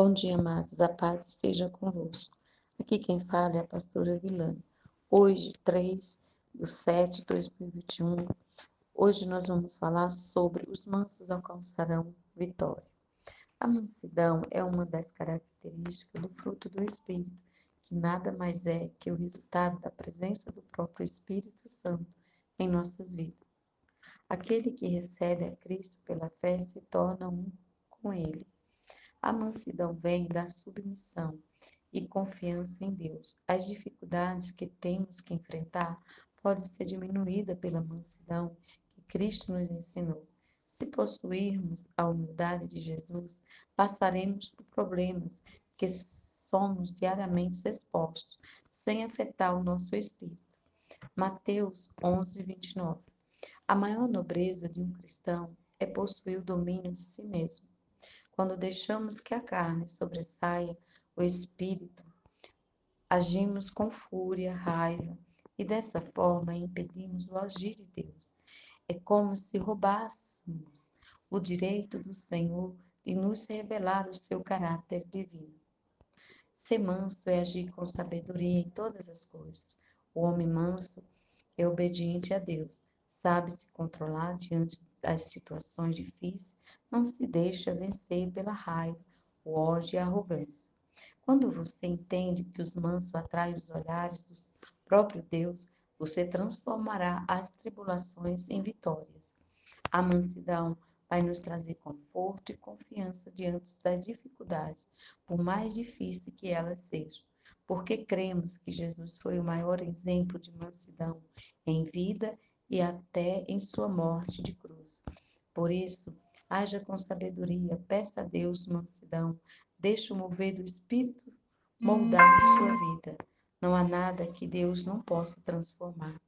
Bom dia, amados. A paz esteja convosco. Aqui quem fala é a pastora Vilana. Hoje, 3 de 7 de 2021, hoje nós vamos falar sobre os mansos alcançarão vitória. A mansidão é uma das características do fruto do Espírito, que nada mais é que o resultado da presença do próprio Espírito Santo em nossas vidas. Aquele que recebe a Cristo pela fé se torna um com Ele a mansidão vem da submissão e confiança em Deus. As dificuldades que temos que enfrentar podem ser diminuídas pela mansidão que Cristo nos ensinou. Se possuirmos a humildade de Jesus, passaremos por problemas que somos diariamente expostos, sem afetar o nosso espírito. Mateus 11, 29. A maior nobreza de um cristão é possuir o domínio de si mesmo. Quando deixamos que a carne sobressaia o espírito, agimos com fúria, raiva, e dessa forma impedimos o agir de Deus. É como se roubássemos o direito do Senhor de nos revelar o seu caráter divino. Ser manso é agir com sabedoria em todas as coisas. O homem manso é obediente a Deus, sabe se controlar diante das situações difíceis, não se deixa vencer pela raiva, o ódio e a arrogância. Quando você entende que os mansos atraem os olhares do próprio Deus, você transformará as tribulações em vitórias. A mansidão vai nos trazer conforto e confiança diante das dificuldades, por mais difícil que elas sejam, porque cremos que Jesus foi o maior exemplo de mansidão em vida e até em sua morte de cruz. Por isso, haja com sabedoria, peça a Deus mansidão, deixe o mover do Espírito moldar sua vida. Não há nada que Deus não possa transformar.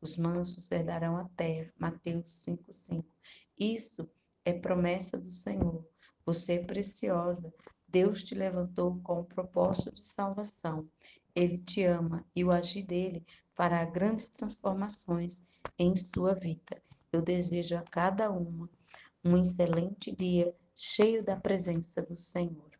Os mansos herdarão a terra. Mateus 5,5. Isso é promessa do Senhor. Você é preciosa. Deus te levantou com o propósito de salvação. Ele te ama e o agir dele fará grandes transformações em sua vida. Eu desejo a cada uma um excelente dia cheio da presença do Senhor.